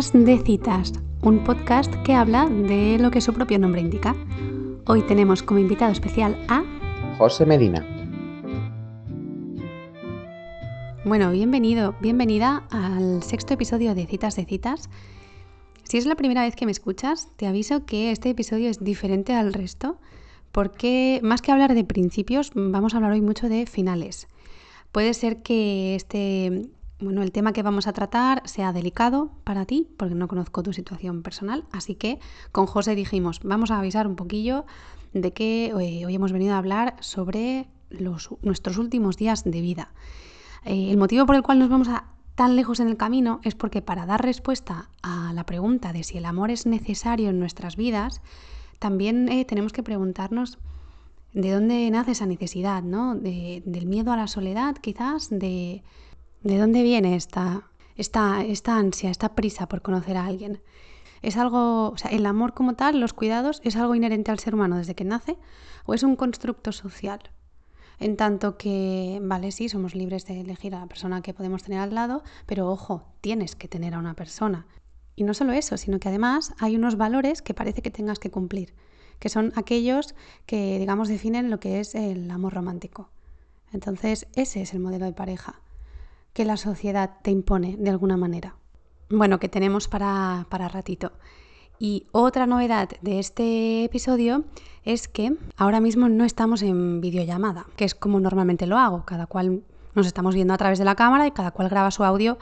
De Citas, un podcast que habla de lo que su propio nombre indica. Hoy tenemos como invitado especial a José Medina. Bueno, bienvenido, bienvenida al sexto episodio de Citas de Citas. Si es la primera vez que me escuchas, te aviso que este episodio es diferente al resto porque más que hablar de principios, vamos a hablar hoy mucho de finales. Puede ser que este bueno, el tema que vamos a tratar sea delicado para ti, porque no conozco tu situación personal, así que con José dijimos, vamos a avisar un poquillo de que eh, hoy, hemos venido a hablar sobre nuestros últimos días de vida. Eh, el motivo por el cual nos vamos a tan lejos en el camino es porque para dar respuesta a la pregunta de si el amor es necesario en nuestras vidas, también eh, tenemos que preguntarnos de dónde nace esa necesidad, ¿no? del miedo a la soledad, quizás, de ¿De dónde viene esta, esta, esta ansia, esta prisa por conocer a alguien? ¿Es algo, o sea, el amor como tal, los cuidados, es algo inherente al ser humano desde que nace o es un constructo social? En tanto que, vale, sí, somos libres de elegir a la persona que podemos tener al lado, pero ojo, tienes que tener a una persona. Y no solo eso, sino que además hay unos valores que parece que tengas que cumplir, que son aquellos que, digamos, definen lo que es el amor romántico. Entonces, ese es el modelo de pareja que la sociedad te impone de alguna manera. Bueno, que tenemos para, para ratito. Y otra novedad de este episodio es que ahora mismo no estamos en videollamada, que es como normalmente lo hago. Cada cual nos estamos viendo a través de la cámara y cada cual graba su audio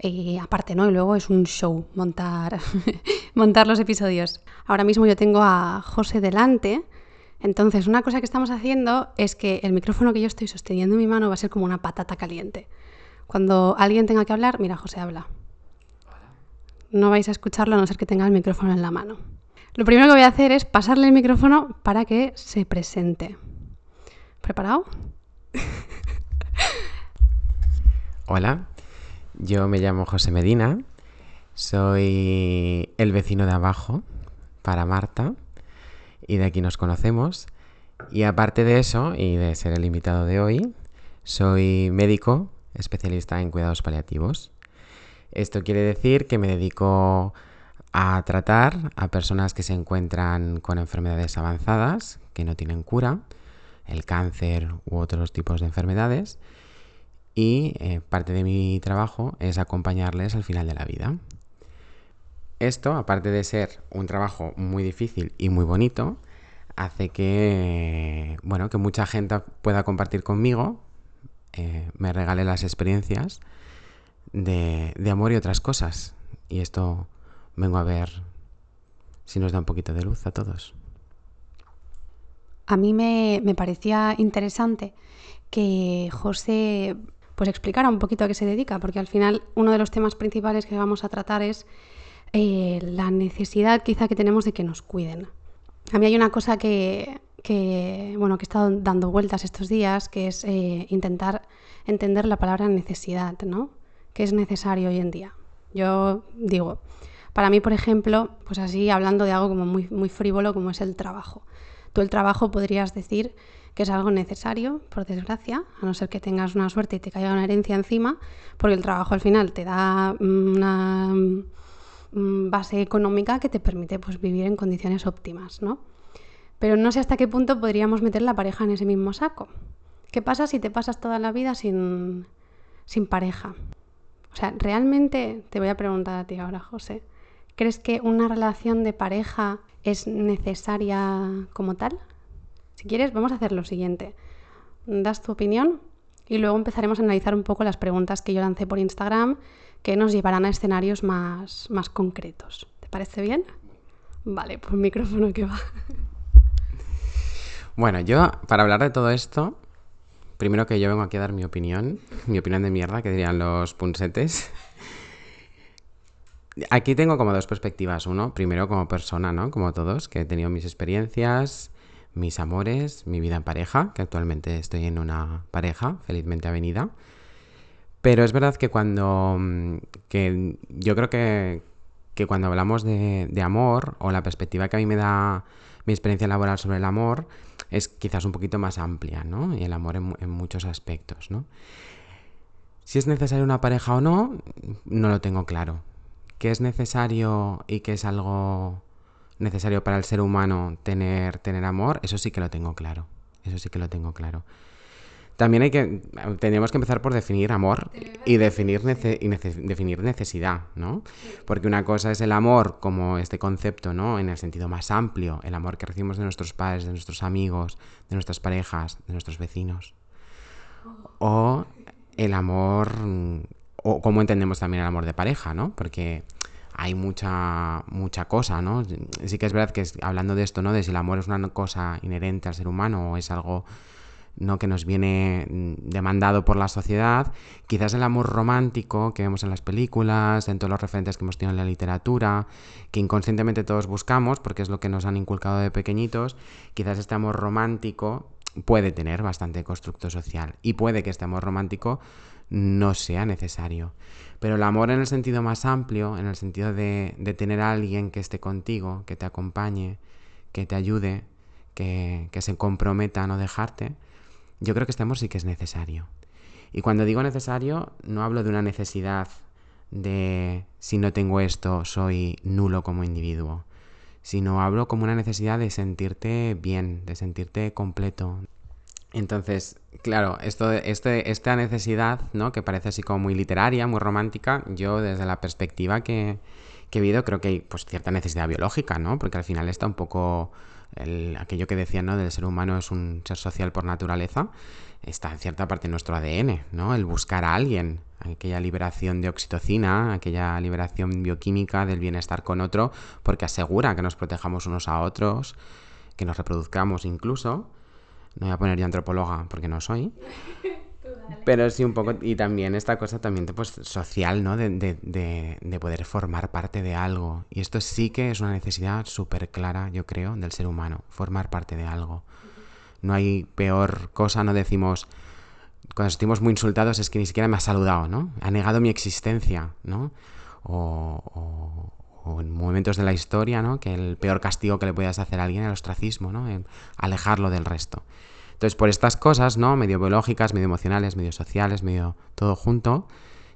y aparte, ¿no? Y luego es un show montar, montar los episodios. Ahora mismo yo tengo a José delante. Entonces, una cosa que estamos haciendo es que el micrófono que yo estoy sosteniendo en mi mano va a ser como una patata caliente. Cuando alguien tenga que hablar, mira, José habla. No vais a escucharlo a no ser que tenga el micrófono en la mano. Lo primero que voy a hacer es pasarle el micrófono para que se presente. ¿Preparado? Hola, yo me llamo José Medina, soy el vecino de abajo para Marta y de aquí nos conocemos. Y aparte de eso, y de ser el invitado de hoy, soy médico especialista en cuidados paliativos. Esto quiere decir que me dedico a tratar a personas que se encuentran con enfermedades avanzadas, que no tienen cura, el cáncer u otros tipos de enfermedades. Y eh, parte de mi trabajo es acompañarles al final de la vida. Esto, aparte de ser un trabajo muy difícil y muy bonito, hace que, bueno, que mucha gente pueda compartir conmigo eh, me regale las experiencias de, amor y otras cosas. Y esto vengo a ver si nos da un poquito de luz a todos. A mí me, parecía interesante que José pues explicara un poquito a qué se dedica, porque al final uno de los temas principales que vamos a tratar es eh, la necesidad quizá que tenemos de que nos cuiden. A mí hay una cosa que, que, bueno, que he estado dando vueltas estos días, que es eh, intentar entender la palabra necesidad, ¿no? ¿Qué es necesario hoy en día? Yo digo, para mí, por ejemplo, pues así hablando de algo como muy, muy frívolo como es el trabajo. Tú el trabajo podrías decir que es algo necesario, por desgracia, a no ser que tengas una suerte y te caiga una herencia encima, porque el trabajo al final te da una mm, base económica que te permite pues, vivir en condiciones óptimas, ¿no? Pero no sé hasta qué punto podríamos meter la pareja en ese mismo saco. ¿Qué pasa si te pasas toda la vida sin, pareja? O sea, realmente te voy a preguntar a ti ahora, José. ¿Crees que una relación de pareja es necesaria como tal? Si quieres, vamos a hacer lo siguiente. Das tu opinión y luego empezaremos a analizar un poco las preguntas que yo lancé por Instagram que nos llevarán a escenarios más, más concretos. ¿Te parece bien? Vale, pues micrófono que va. Bueno, yo, para hablar de todo esto, primero que yo vengo aquí a dar mi opinión, mi opinión de mierda, que dirían los punsetes. Aquí tengo como dos perspectivas. Uno, primero como persona, ¿no? Como todos, que he tenido mis experiencias, mis amores, mi vida en pareja, que actualmente estoy en una pareja, felizmente avenida. Pero es verdad que cuando. Mm, que yo creo que, que cuando hablamos de, de amor, o la perspectiva que a mí me da mi experiencia laboral sobre el amor, es quizás un poquito más amplia, ¿no? Y el amor en, muchos aspectos, ¿no? Si es necesaria una pareja o no, no lo tengo claro. que es necesario y que es algo necesario para el ser humano tener, tener amor, eso sí que lo tengo claro. Eso sí que lo tengo claro. También hay que, tendríamos que empezar por definir amor y definir, y definir necesidad, ¿no? Porque una cosa es el amor como este concepto, ¿no? En el sentido más amplio, el amor que recibimos de nuestros padres, de nuestros amigos, de nuestras parejas, de nuestros vecinos. O el amor, o cómo entendemos también el amor de pareja, ¿no? Porque hay mucha, mucha cosa, ¿no? Sí que es verdad que hablando de esto, ¿no? De si el amor es una cosa inherente al ser humano o es algo ¿no? que nos viene mm, demandado por la sociedad, quizás el amor romántico que vemos en las películas, en todos los referentes que hemos tenido en la literatura, que inconscientemente todos buscamos porque es lo que nos han inculcado de pequeñitos, quizás este amor romántico puede tener bastante constructo social y puede que este amor romántico no sea necesario. Pero el amor en el sentido más amplio, en el sentido de, tener a alguien que esté contigo, que te acompañe, que te ayude, que se comprometa a no dejarte, yo creo que este amor sí que es necesario. Y cuando digo necesario, no hablo de una necesidad de si no tengo esto, soy nulo como individuo, sino hablo como una necesidad de sentirte bien, de sentirte completo. Entonces, claro, esto, este, esta necesidad, ¿no? que parece así como muy literaria, muy romántica, yo desde la perspectiva que, que he vivido creo que hay pues, cierta necesidad biológica, ¿no? porque al final está un poco aquello que decían, ¿no? Del ser humano es un ser social por naturaleza, está en cierta parte de nuestro ADN, ¿no? El buscar a alguien, aquella liberación de oxitocina, aquella liberación bioquímica del bienestar con otro, porque asegura que nos protejamos unos a otros, que nos reproduzcamos incluso. No voy a poner yo antropóloga porque no soy. Pero sí un poco, y también esta cosa también pues, social, ¿no? De, de, de, poder formar parte de algo. Y esto sí que es una necesidad súper clara, yo creo, del ser humano, formar parte de algo. No hay peor cosa, no decimos, cuando estamos muy insultados es que ni siquiera me ha saludado, ¿no? Ha negado mi existencia, ¿no? O, en momentos de la historia, ¿no? Que el peor castigo que le puedas hacer a alguien es el ostracismo, ¿no? alejarlo del resto. Entonces, por estas cosas, ¿no? Medio biológicas, medio emocionales, medio sociales, medio todo junto,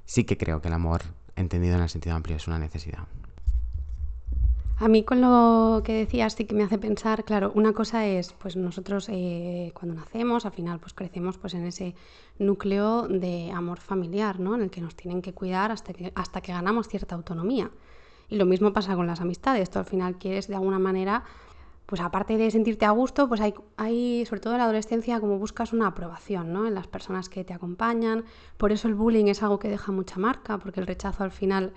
sí que creo que el amor, entendido en el sentido amplio, es una necesidad. A mí con lo que decías sí que me hace pensar, claro, una cosa es, pues nosotros eh, cuando nacemos, al final pues crecemos pues en ese núcleo de amor familiar, ¿no? En el que nos tienen que cuidar hasta que, hasta que ganamos cierta autonomía. Y lo mismo pasa con las amistades, tú al final quieres de alguna manera pues aparte de sentirte a gusto, pues hay, hay, sobre todo en la adolescencia, como buscas una aprobación, ¿no? En las personas que te acompañan. Por eso el bullying es algo que deja mucha marca, porque el rechazo al final,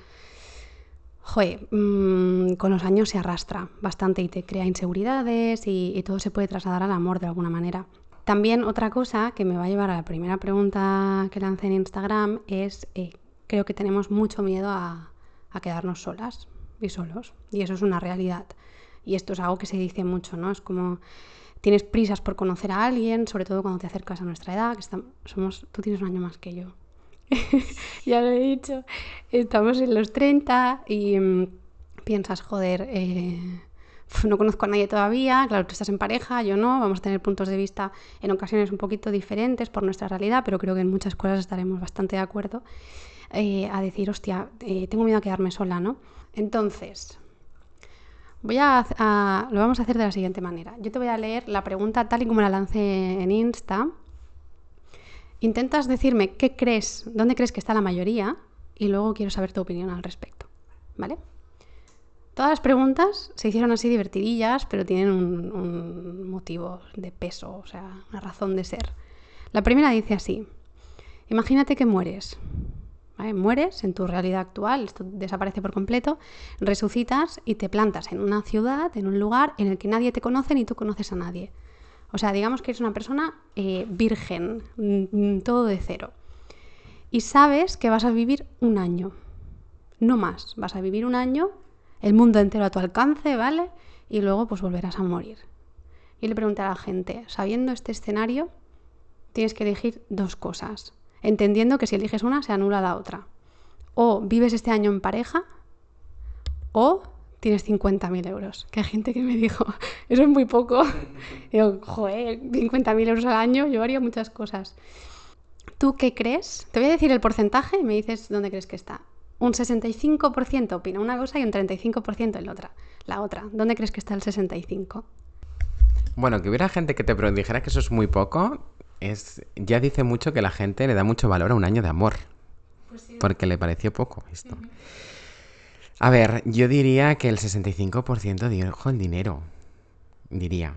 joder, mm, con los años se arrastra bastante y te crea inseguridades y, todo se puede trasladar al amor de alguna manera. También otra cosa que me va a llevar a la primera pregunta que lancé en Instagram es, eh, creo que tenemos mucho miedo a, a quedarnos solas y solos, y eso es una realidad. Y esto es algo que se dice mucho, ¿no? Es como tienes prisas por conocer a alguien, sobre todo cuando te acercas a nuestra edad, que estamos, somos, tú tienes un año más que yo. ya lo he dicho. Estamos en los 30 y mm, piensas, joder, eh, no conozco a nadie todavía, claro, tú estás en pareja, yo no, vamos a tener puntos de vista en ocasiones un poquito diferentes por nuestra realidad, pero creo que en muchas cosas estaremos bastante de acuerdo eh, a decir, hostia, eh, tengo miedo a quedarme sola, ¿no? Entonces, Voy a, lo vamos a hacer de la siguiente manera. Yo te voy a leer la pregunta tal y como la lancé en Insta. Intentas decirme qué crees, dónde crees que está la mayoría y luego quiero saber tu opinión al respecto. ¿Vale? Todas las preguntas se hicieron así divertidillas, pero tienen un, un motivo de peso, o sea, una razón de ser. La primera dice así. Imagínate que mueres. Mueres en tu realidad actual, esto desaparece por completo, resucitas y te plantas en una ciudad, en un lugar en el que nadie te conoce ni tú conoces a nadie. O sea, digamos que eres una persona eh, virgen, mm, todo de cero. Y sabes que vas a vivir un año, no más. Vas a vivir un año, el mundo entero a tu alcance, ¿vale? Y luego pues volverás a morir. Y le pregunté a la gente, sabiendo este escenario, tienes que elegir dos cosas entendiendo que si eliges una se anula la otra. O vives este año en pareja o tienes 50.000 euros. Que hay gente que me dijo, eso es muy poco. Y digo, joder, 50.000 euros al año, yo haría muchas cosas. ¿Tú qué crees? Te voy a decir el porcentaje y me dices dónde crees que está. un 65% opina una cosa y un 35% en la otra. La otra. ¿Dónde crees que está el 65%? Bueno, que hubiera gente que te dijera que eso es muy poco, es ya dice mucho que la gente le da mucho valor a un año de amor. Pues porque le pareció poco esto. A ver, yo diría que el 65% dijo el dinero. Diría.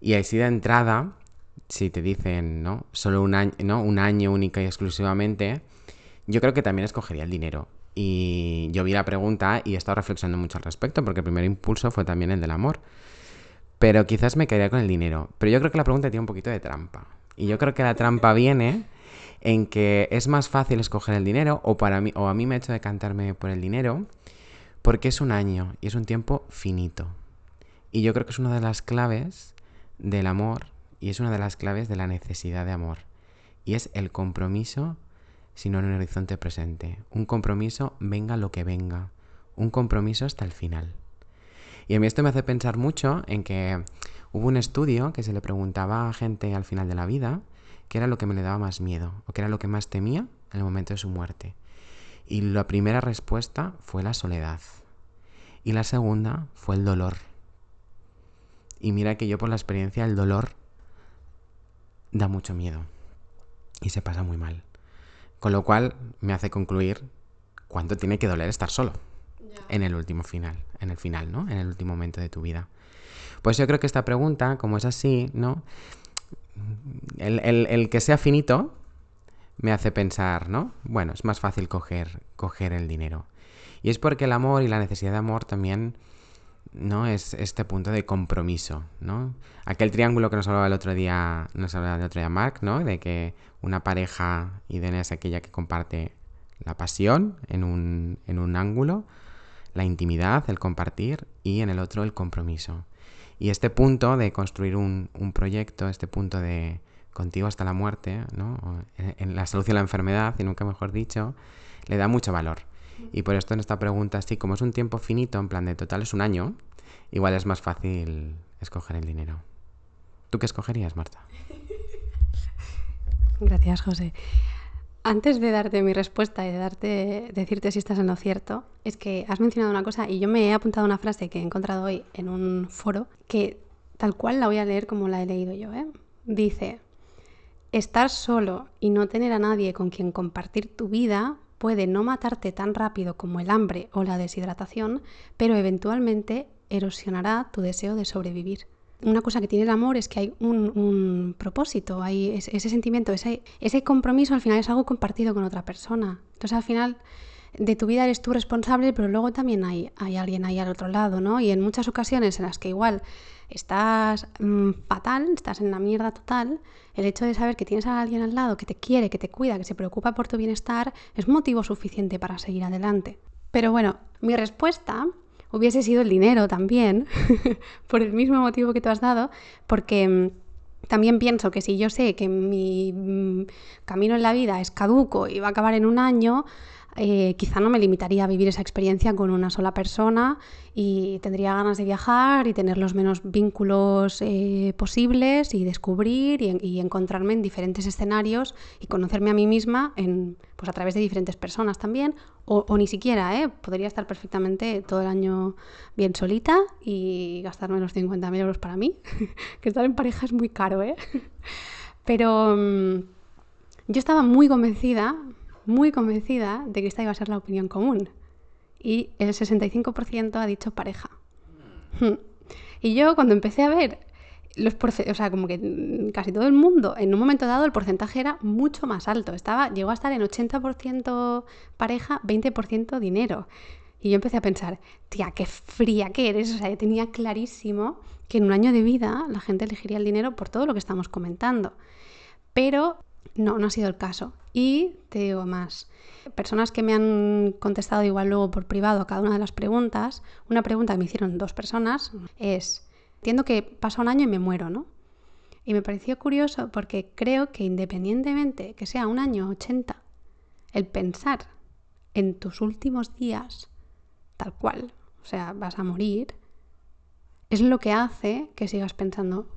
Y así de entrada, si te dicen, ¿no? Solo un año, ¿no? Un año única y exclusivamente, yo creo que también escogería el dinero. Y yo vi la pregunta y he estado reflexionando mucho al respecto, porque el primer impulso fue también el del amor. Pero quizás me quedaría con el dinero. Pero yo creo que la pregunta tiene un poquito de trampa. Y yo creo que la trampa viene en que es más fácil escoger el dinero, o, para mí, o a mí me ha hecho decantarme por el dinero, porque es un año y es un tiempo finito. Y yo creo que es una de las claves del amor y es una de las claves de la necesidad de amor. Y es el compromiso, sino en un horizonte presente. Un compromiso venga lo que venga. Un compromiso hasta el final. Y a mí esto me hace pensar mucho en que hubo un estudio que se le preguntaba a gente al final de la vida qué era lo que me le daba más miedo o qué era lo que más temía en el momento de su muerte. Y la primera respuesta fue la soledad. Y la segunda fue el dolor. Y mira que yo por la experiencia el dolor da mucho miedo y se pasa muy mal. Con lo cual me hace concluir cuánto tiene que doler estar solo en el último final, en el final, ¿no? En el último momento de tu vida. Pues yo creo que esta pregunta, como es así, ¿no? El, el que sea finito me hace pensar, ¿no? Bueno, es más fácil coger, coger el dinero. Y es porque el amor y la necesidad de amor también ¿no? Es este punto de compromiso, ¿no? Aquel triángulo que nos hablaba el otro día, nos hablaba el otro día Mark, ¿no? De que una pareja idénea es aquella que comparte la pasión en un, en un ángulo, la intimidad, el compartir, y en el otro el compromiso. Y este punto de construir un, proyecto, este punto de contigo hasta la muerte, ¿no? En la salud y la enfermedad, y nunca mejor dicho, le da mucho valor. Y por esto en esta pregunta, sí, como es un tiempo finito, en plan de total es un año, igual es más fácil escoger el dinero. ¿Tú qué escogerías, Marta? Gracias, José. Antes de darte mi respuesta y de darte, decirte si estás en lo cierto, es que has mencionado una cosa y yo me he apuntado una frase que he encontrado hoy en un foro que tal cual la voy a leer como la he leído yo. ¿eh? Dice, estar solo y no tener a nadie con quien compartir tu vida puede no matarte tan rápido como el hambre o la deshidratación, pero eventualmente erosionará tu deseo de sobrevivir. Una cosa que tiene el amor es que hay un, propósito, hay ese, sentimiento, ese, ese compromiso al final es algo compartido con otra persona. Entonces al final de tu vida eres tú responsable, pero luego también hay, hay alguien ahí al otro lado, ¿no? Y en muchas ocasiones en las que igual estás mm, fatal, estás en la mierda total, el hecho de saber que tienes a alguien al lado que te quiere, que te cuida, que se preocupa por tu bienestar, es motivo suficiente para seguir adelante. Pero bueno, mi respuesta hubiese sido el dinero también, por el mismo motivo que tú has dado, porque mm, también pienso que si yo sé que mi mm, camino en la vida es caduco y va a acabar en un año, eh, quizá no me limitaría a vivir esa experiencia con una sola persona y tendría ganas de viajar y tener los menos vínculos eh, posibles y descubrir y, encontrarme en diferentes escenarios y conocerme a mí misma en, pues a través de diferentes personas también o, ni siquiera, ¿eh? podría estar perfectamente todo el año bien solita y gastarme los 50.000 euros para mí, que estar en pareja es muy caro, ¿eh? pero mm, yo estaba muy convencida, muy convencida de que esta iba a ser la opinión común. Y el 65% ha dicho pareja. Hmm. Y yo cuando empecé a ver los o sea, como que casi todo el mundo, en un momento dado el porcentaje era mucho más alto. Estaba, llegó a estar en 80% pareja, 20% dinero. Y yo empecé a pensar, tía, qué fría que eres. O sea, yo tenía clarísimo que en un año de vida la gente elegiría el dinero por todo lo que estamos comentando. Pero no, no ha sido el caso. Y te digo más, personas que me han contestado igual luego por privado a cada una de las preguntas, una pregunta que me hicieron dos personas es, entiendo que pasa un año y me muero, ¿no? Y me pareció curioso porque creo que independientemente que sea un año 80, el pensar en tus últimos días tal cual, o sea, vas a morir, es lo que hace que sigas pensando,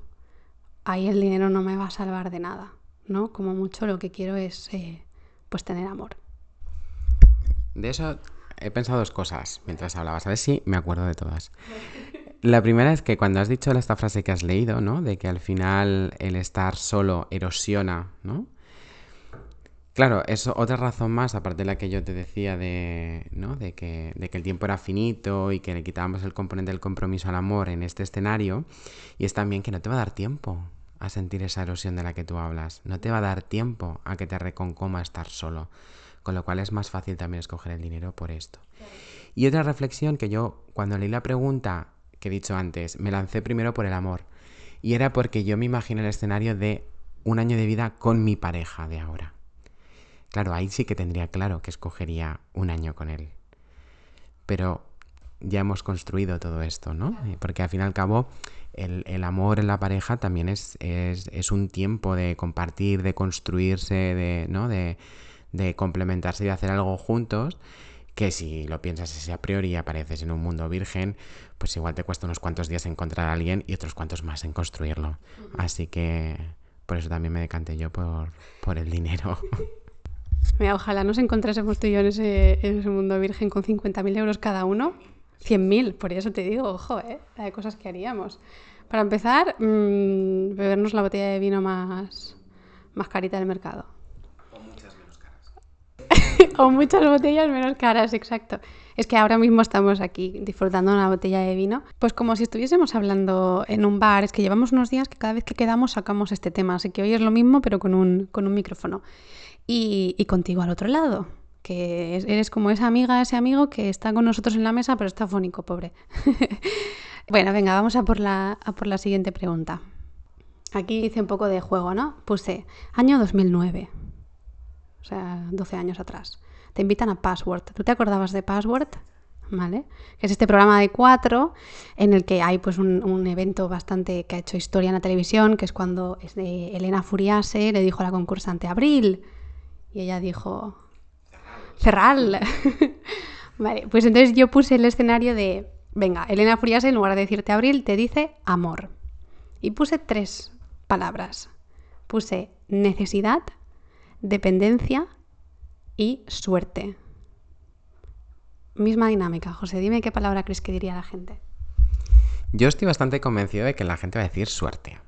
ahí el dinero no me va a salvar de nada. ¿No? Como mucho lo que quiero es eh, pues tener amor. de eso he pensado dos cosas mientras hablabas. A ver si me acuerdo de todas. La primera es que cuando has dicho esta frase que has leído, ¿no? De que al final el estar solo erosiona, ¿no? Claro, es otra razón más, aparte de la que yo te decía de, ¿no? de, que, de que el tiempo era finito y que le quitábamos el componente del compromiso al amor en este escenario, y es también que no te va a dar tiempo a sentir esa erosión de la que tú hablas, no te va a dar tiempo a que te reconcoma estar solo, con lo cual es más fácil también escoger el dinero por esto. Y otra reflexión que yo, cuando leí la pregunta que he dicho antes, me lancé primero por el amor, y era porque yo me imagino el escenario de un año de vida con mi pareja de ahora Claro, ahí sí que tendría claro que escogería un año con él. Pero ya hemos construido todo esto, ¿no? Porque al fin y al cabo el, amor en la pareja también es, es, un tiempo de compartir, de construirse, de, ¿no? de, de complementarse y de hacer algo juntos que si lo piensas así a priori y apareces en un mundo virgen, pues igual te cuesta unos cuantos días encontrar a alguien y otros cuantos más en construirlo. Así que por eso también me decanté yo por, por el dinero. Mira, ojalá nos encontrásemos tú y yo en ese, mundo virgen con 50.000 euros cada uno. 100.000, por eso te digo, ojo, ¿eh? La de cosas que haríamos. Para empezar, mm, bebernos la botella de vino más, más carita del mercado. O muchas menos caras. o muchas botellas menos caras, exacto. Es que ahora mismo estamos aquí disfrutando una botella de vino, pues como si estuviésemos hablando en un bar. Es que llevamos unos días que cada vez que quedamos sacamos este tema, así que hoy es lo mismo, pero con un, con un micrófono y, contigo al otro lado, que eres como esa amiga, ese amigo que está con nosotros en la mesa, pero está fónico, pobre. bueno, venga, vamos a por, la, por la siguiente pregunta. Aquí hice un poco de juego, ¿no? Puse año 2009, o sea, 12 años atrás. Te invitan a Password. ¿Tú te acordabas de Password? ¿Vale? Que es este programa de cuatro en el que hay pues un, evento bastante que ha hecho historia en la televisión, que es cuando Elena Furiase le dijo a la concursante Abril, y ella dijo, cerral. vale, pues entonces yo puse el escenario de, venga, Elena Furiase en lugar de decirte abril, te dice amor. Y puse tres palabras. Puse necesidad, dependencia y suerte. Misma dinámica. José, dime qué palabra crees que diría la gente. Yo estoy bastante convencido de que la gente va a decir suerte.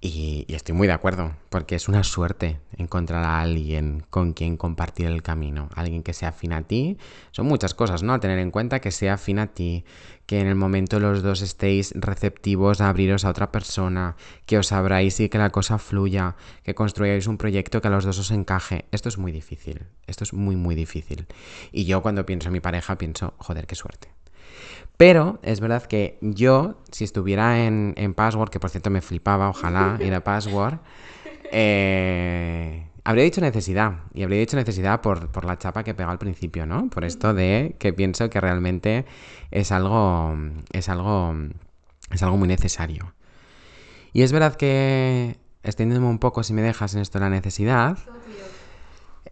Y, estoy muy de acuerdo, porque es una suerte encontrar a alguien con quien compartir el camino, alguien que sea afín a ti. Son muchas cosas, ¿no? A tener en cuenta que sea afín a ti, que en el momento los dos estéis receptivos a abriros a otra persona, que os abráis y que la cosa fluya, que construyáis un proyecto que a los dos os encaje. Esto es muy difícil, esto es muy, muy difícil. Y yo cuando pienso en mi pareja pienso, joder, qué suerte. Pero es verdad que yo, si estuviera en, Password, que por cierto me flipaba, ojalá ir a Password, eh, habría dicho necesidad. Y habría dicho necesidad por, la chapa que pegó al principio, ¿no? Por esto de que pienso que realmente es algo. es algo. es algo muy necesario. Y es verdad que, extendiéndome un poco, si me dejas en esto la necesidad.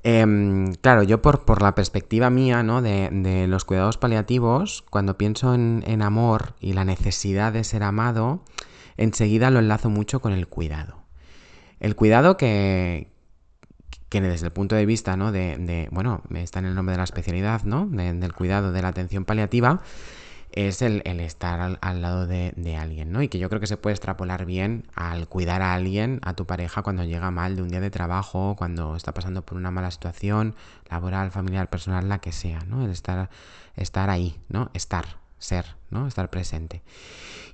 Em, claro, yo por, por, la perspectiva mía, ¿no? De, los cuidados paliativos, cuando pienso en, amor y la necesidad de ser amado, enseguida lo enlazo mucho con el cuidado. El cuidado que, que desde el punto de vista, ¿no? De, de, bueno, está en el nombre de la especialidad, ¿no? del cuidado, de la atención paliativa, es el, estar al, lado de, alguien, ¿no? Y que yo creo que se puede extrapolar bien al cuidar a alguien, a tu pareja, cuando llega mal de un día de trabajo, cuando está pasando por una mala situación laboral, familiar, personal, la que sea, ¿no? El estar, estar ahí, ¿no? Estar, ser, ¿no? Estar presente.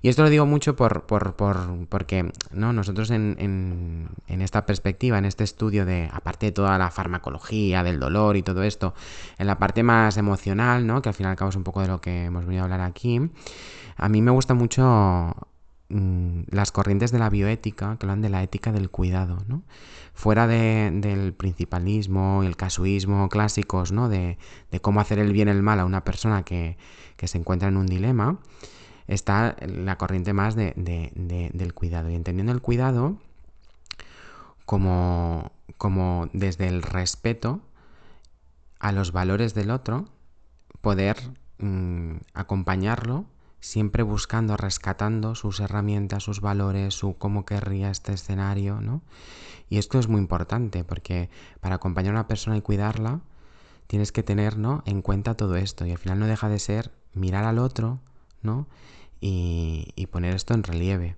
Y esto lo digo mucho por, por, por porque ¿no? nosotros en, en, esta perspectiva, en este estudio de, aparte de toda la farmacología, del dolor y todo esto, en la parte más emocional, ¿no? que al fin y al cabo es un poco de lo que hemos venido a hablar aquí, a mí me gusta mucho mm, las corrientes de la bioética que hablan de la ética del cuidado, ¿no? Fuera de, del principalismo el casuismo clásicos, ¿no? De, de, cómo hacer el bien y el mal a una persona que, que se encuentra en un dilema, está la corriente más de, del cuidado. Y entendiendo el cuidado como, como desde el respeto a los valores del otro, poder mm, acompañarlo siempre buscando, rescatando sus herramientas, sus valores, su cómo querría este escenario, ¿no? Y esto es muy importante porque para acompañar a una persona y cuidarla, tienes que tener ¿no? en cuenta todo esto. Y al final no deja de ser mirar al otro ¿no? y, y poner esto en relieve.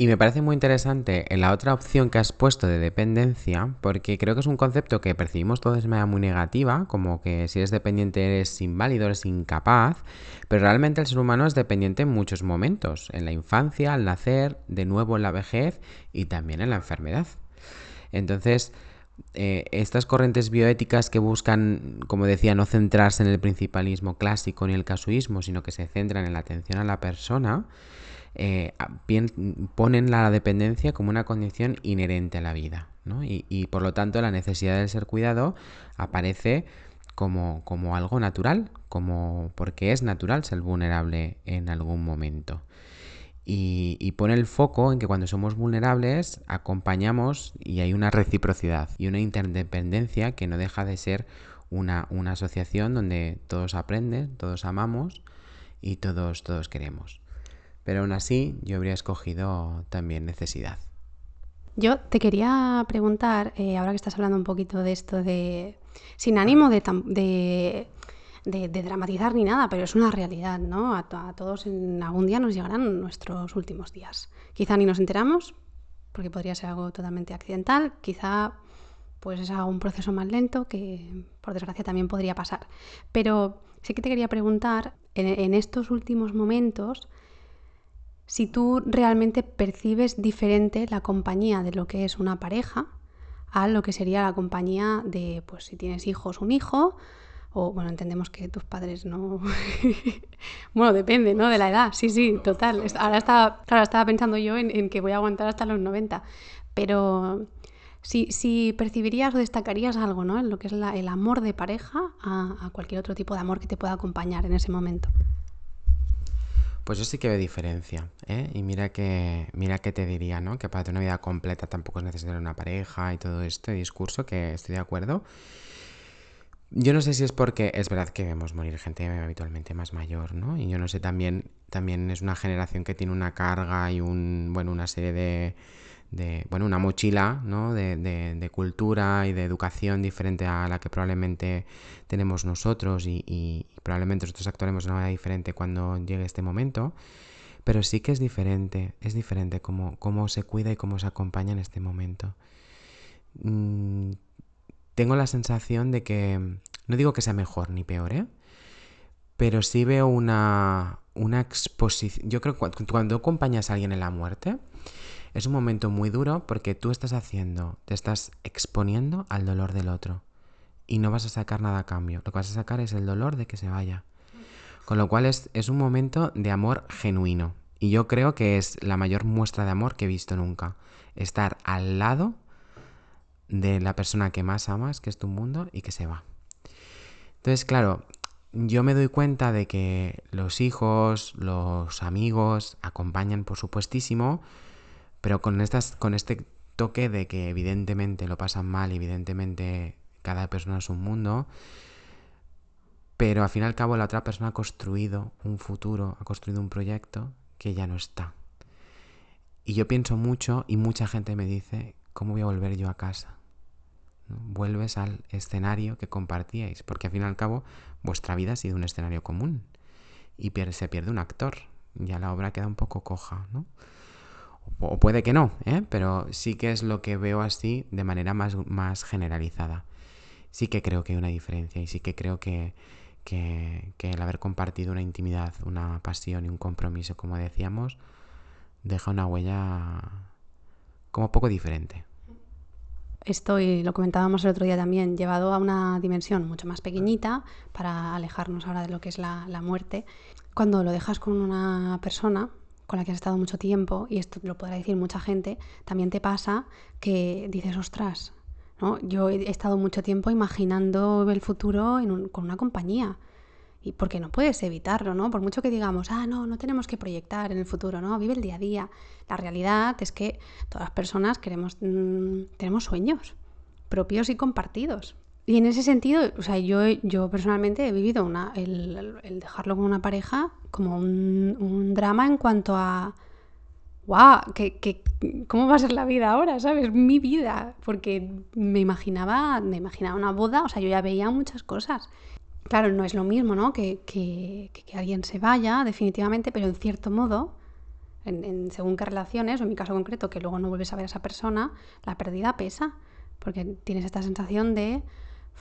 Y me parece muy interesante la otra opción que has puesto de dependencia, porque creo que es un concepto que percibimos todos de manera muy negativa, como que si eres dependiente eres inválido, eres incapaz, pero realmente el ser humano es dependiente en muchos momentos, en la infancia, al nacer, de nuevo en la vejez y también en la enfermedad. Entonces, eh, estas corrientes bioéticas que buscan, como decía, no centrarse en el principalismo clásico ni el casuismo, sino que se centran en la atención a la persona, eh, ponen la dependencia como una condición inherente a la vida. ¿no? Y, por lo tanto la necesidad de ser cuidado aparece como, como algo natural, como porque es natural ser vulnerable en algún momento. Y, pone el foco en que cuando somos vulnerables acompañamos y hay una reciprocidad y una interdependencia que no deja de ser una, una asociación donde todos aprenden, todos amamos y todos, todos queremos. Pero aún así yo habría escogido también necesidad. Yo te quería preguntar, eh, ahora que estás hablando un poquito de esto de... Sin ánimo de, de, dramatizar ni nada, pero es una realidad, ¿no? A, todos en algún día nos llegarán nuestros últimos días. Quizá ni nos enteramos, porque podría ser algo totalmente accidental, quizá pues es un proceso más lento que por desgracia también podría pasar. Pero sí que te quería preguntar, en estos últimos momentos, si tú realmente percibes diferente la compañía de lo que es una pareja a lo que sería la compañía de, pues si tienes hijos, un hijo, o bueno, entendemos que tus padres no... bueno, depende, ¿no? De la edad, sí, sí, total. Ahora estaba, claro, estaba pensando yo en, que voy a aguantar hasta los 90, pero si, si percibirías o destacarías algo, ¿no? En lo que es el amor de pareja a cualquier otro tipo de amor que te pueda acompañar en ese momento. Pues yo sí que veo diferencia, ¿eh? Y mira que, mira que te diría, ¿no? Que para tener una vida completa tampoco es necesario una pareja y todo este discurso, que estoy de acuerdo. Yo no sé si es porque es verdad que vemos morir gente habitualmente más mayor, ¿no? Y yo no sé, también, también es una generación que tiene una carga y un, bueno, una serie de, de bueno, una mochila ¿no? de, de, cultura y de educación diferente a la que probablemente tenemos nosotros y, probablemente nosotros actuaremos de una manera diferente cuando llegue este momento, pero sí que es diferente, es diferente cómo, cómo se cuida y cómo se acompaña en este momento. Mm, tengo la sensación de que, no digo que sea mejor ni peor, ¿eh? pero sí veo una, una exposición, yo creo que cuando, cuando acompañas a alguien en la muerte, es un momento muy duro porque tú estás haciendo, te estás exponiendo al dolor del otro y no vas a sacar nada a cambio. Lo que vas a sacar es el dolor de que se vaya. Con lo cual es, es un momento de amor genuino. Y yo creo que es la mayor muestra de amor que he visto nunca. Estar al lado de la persona que más amas, que es tu mundo, y que se va. Entonces, claro, yo me doy cuenta de que los hijos, los amigos acompañan, por supuestísimo, pero con, estas, con este toque de que evidentemente lo pasan mal, evidentemente cada persona es un mundo, pero al fin y al cabo la otra persona ha construido un futuro, ha construido un proyecto que ya no está. Y yo pienso mucho y mucha gente me dice, ¿cómo voy a volver yo a casa? Vuelves al escenario que compartíais, porque al fin y al cabo vuestra vida ha sido un escenario común y se pierde un actor, ya la obra queda un poco coja, ¿no? O puede que no, ¿eh? pero sí que es lo que veo así de manera más, más generalizada. Sí que creo que hay una diferencia y sí que creo que, que, el haber compartido una intimidad, una pasión y un compromiso, como decíamos, deja una huella como poco diferente. Esto, y lo comentábamos el otro día también, llevado a una dimensión mucho más pequeñita para alejarnos ahora de lo que es la, la muerte. Cuando lo dejas con una persona, con la que has estado mucho tiempo, y esto lo podrá decir mucha gente, también te pasa que dices, ostras, ¿no? yo he estado mucho tiempo imaginando el futuro con una compañía. Y porque no puedes evitarlo, ¿no? Por mucho que digamos, ah, no, no tenemos que proyectar en el futuro, ¿no? Vive el día a día. La realidad es que todas las personas queremos, mm, tenemos sueños propios y compartidos. Y en ese sentido, o sea, yo, yo personalmente he vivido una, el, dejarlo con una pareja como un, drama en cuanto a guau, ¿qué, cómo va a ser la vida ahora? ¿Sabes? Mi vida. Porque me imaginaba, me imaginaba una boda, o sea, yo ya veía muchas cosas. Claro, no es lo mismo, ¿no? Que, que, que alguien se vaya, definitivamente, pero en cierto modo, en, según qué relaciones, o en mi caso concreto, que luego no vuelves a ver a esa persona, la pérdida pesa. Porque tienes esta sensación de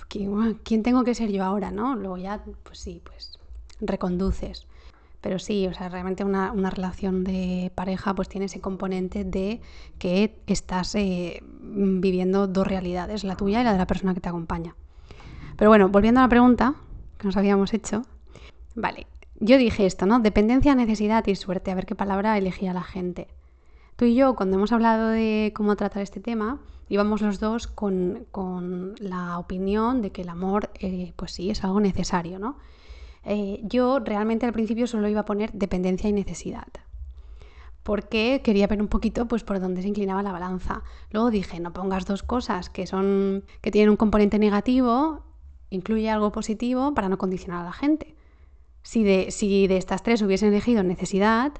¿quién tengo que ser yo ahora? ¿no? Luego ya, pues sí, pues reconduces. Pero sí, o sea, realmente una, relación de pareja pues tiene ese componente de que estás eh, viviendo dos realidades, la tuya y la de la persona que te acompaña. Pero bueno, volviendo a la pregunta que nos habíamos hecho, vale, yo dije esto, ¿no? Dependencia, necesidad y suerte, a ver qué palabra elegía la gente. Tú y yo, cuando hemos hablado de cómo tratar este tema, íbamos los dos con, la opinión de que el amor, eh, pues sí, es algo necesario, ¿no? Eh, yo realmente al principio solo iba a poner dependencia y necesidad porque quería ver un poquito pues por dónde se inclinaba la balanza. Luego dije, no pongas dos cosas que son que tienen un componente negativo, incluye algo positivo para no condicionar a la gente. Si de, si de estas tres hubiesen elegido necesidad,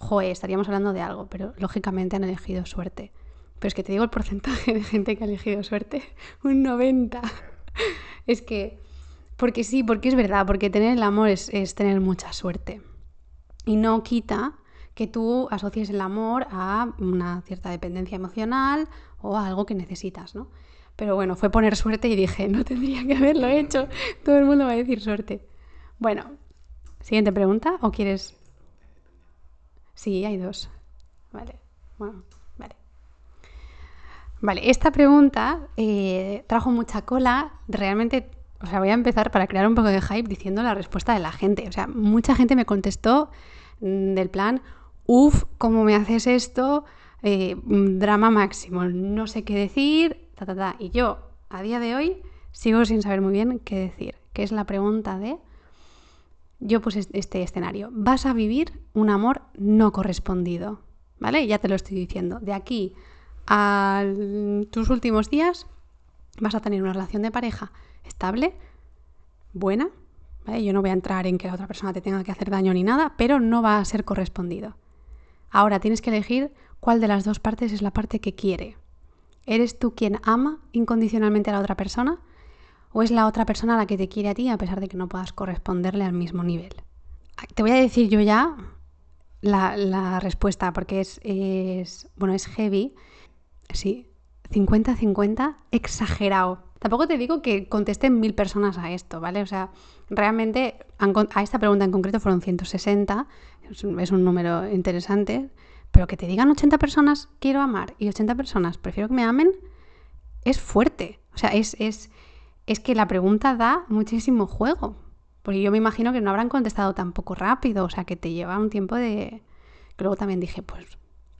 joder, estaríamos hablando de algo, pero lógicamente han elegido suerte. Pero es que te digo el porcentaje de gente que ha elegido suerte, un 90. es que, porque sí, porque es verdad, porque tener el amor es, tener mucha suerte. Y no quita que tú asocies el amor a una cierta dependencia emocional o a algo que necesitas, ¿no? Pero bueno, fue poner suerte y dije, no tendría que haberlo hecho. Todo el mundo va a decir suerte. Bueno, siguiente pregunta, ¿o quieres Sí, hay dos. Vale, bueno, vale. Vale, esta pregunta eh, trajo mucha cola. Realmente, o sea, voy a empezar para crear un poco de hype diciendo la respuesta de la gente. O sea, mucha gente me contestó mm, del plan, uff, ¿cómo me haces esto? Eh, mm, drama máximo, no sé qué decir, ta, ta, ta. Y yo, a día de hoy, sigo sin saber muy bien qué decir, que es la pregunta de yo puse este escenario. Vas a vivir un amor no correspondido, ¿vale? Ya te lo estoy diciendo. De aquí a tus últimos días vas a tener una relación de pareja estable, buena, ¿vale? Yo no voy a entrar en que la otra persona te tenga que hacer daño ni nada, pero no va a ser correspondido. Ahora tienes que elegir cuál de las dos partes es la parte que quiere. ¿Eres tú quien ama incondicionalmente a la otra persona? ¿O es la otra persona la que te quiere a ti a pesar de que no puedas corresponderle al mismo nivel? Te voy a decir yo ya la, respuesta porque es, es, bueno, es heavy. Sí, 50-50, exagerado. Tampoco te digo que contesten mil personas a esto, ¿vale? O sea, realmente a esta pregunta en concreto fueron 160, es un, es un número interesante, pero que te digan 80 personas quiero amar y 80 personas prefiero que me amen, es fuerte. O sea, es, es, es que la pregunta da muchísimo juego. Porque yo me imagino que no habrán contestado tampoco rápido, o sea, que te lleva un tiempo de... Luego también dije, pues